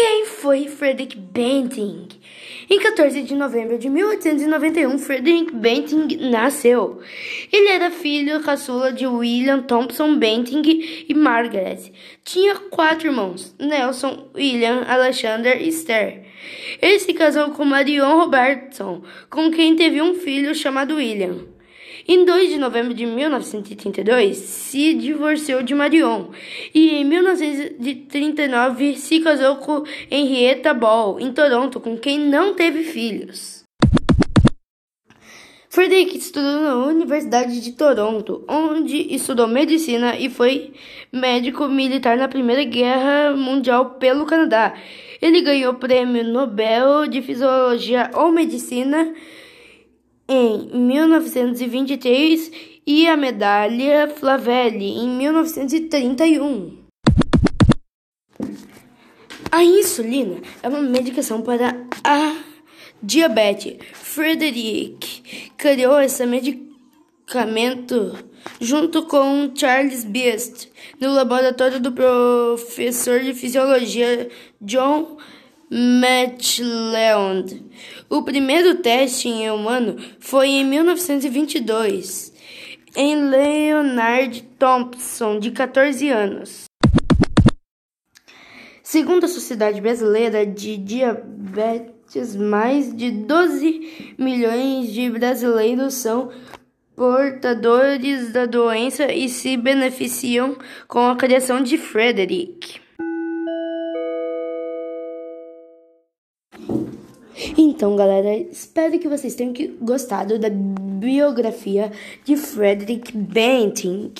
Quem foi Frederick Banting? Em 14 de novembro de 1891, Frederick Banting nasceu. Ele era filho caçula de William Thompson Banting e Margaret. Tinha quatro irmãos: Nelson, William, Alexander e Esther. Ele se casou com Marion Robertson, com quem teve um filho chamado William. Em 2 de novembro de 1932, se divorciou de Marion e em 1939 se casou com Henrietta Ball, em Toronto, com quem não teve filhos. Frederick estudou na Universidade de Toronto, onde estudou medicina e foi médico militar na Primeira Guerra Mundial pelo Canadá. Ele ganhou o Prêmio Nobel de Fisiologia ou Medicina em 1923 e a medalha Flavelli em 1931. A insulina é uma medicação para a diabetes. Frederick criou esse medicamento junto com Charles Beast no laboratório do professor de fisiologia John Maitland. O primeiro teste em humano foi em 1922, em Leonard Thompson, de 14 anos. Segundo a Sociedade Brasileira de Diabetes, mais de 12 milhões de brasileiros são portadores da doença e se beneficiam com a criação de Frederick. Então, galera, espero que vocês tenham gostado da biografia de Frederick Banting.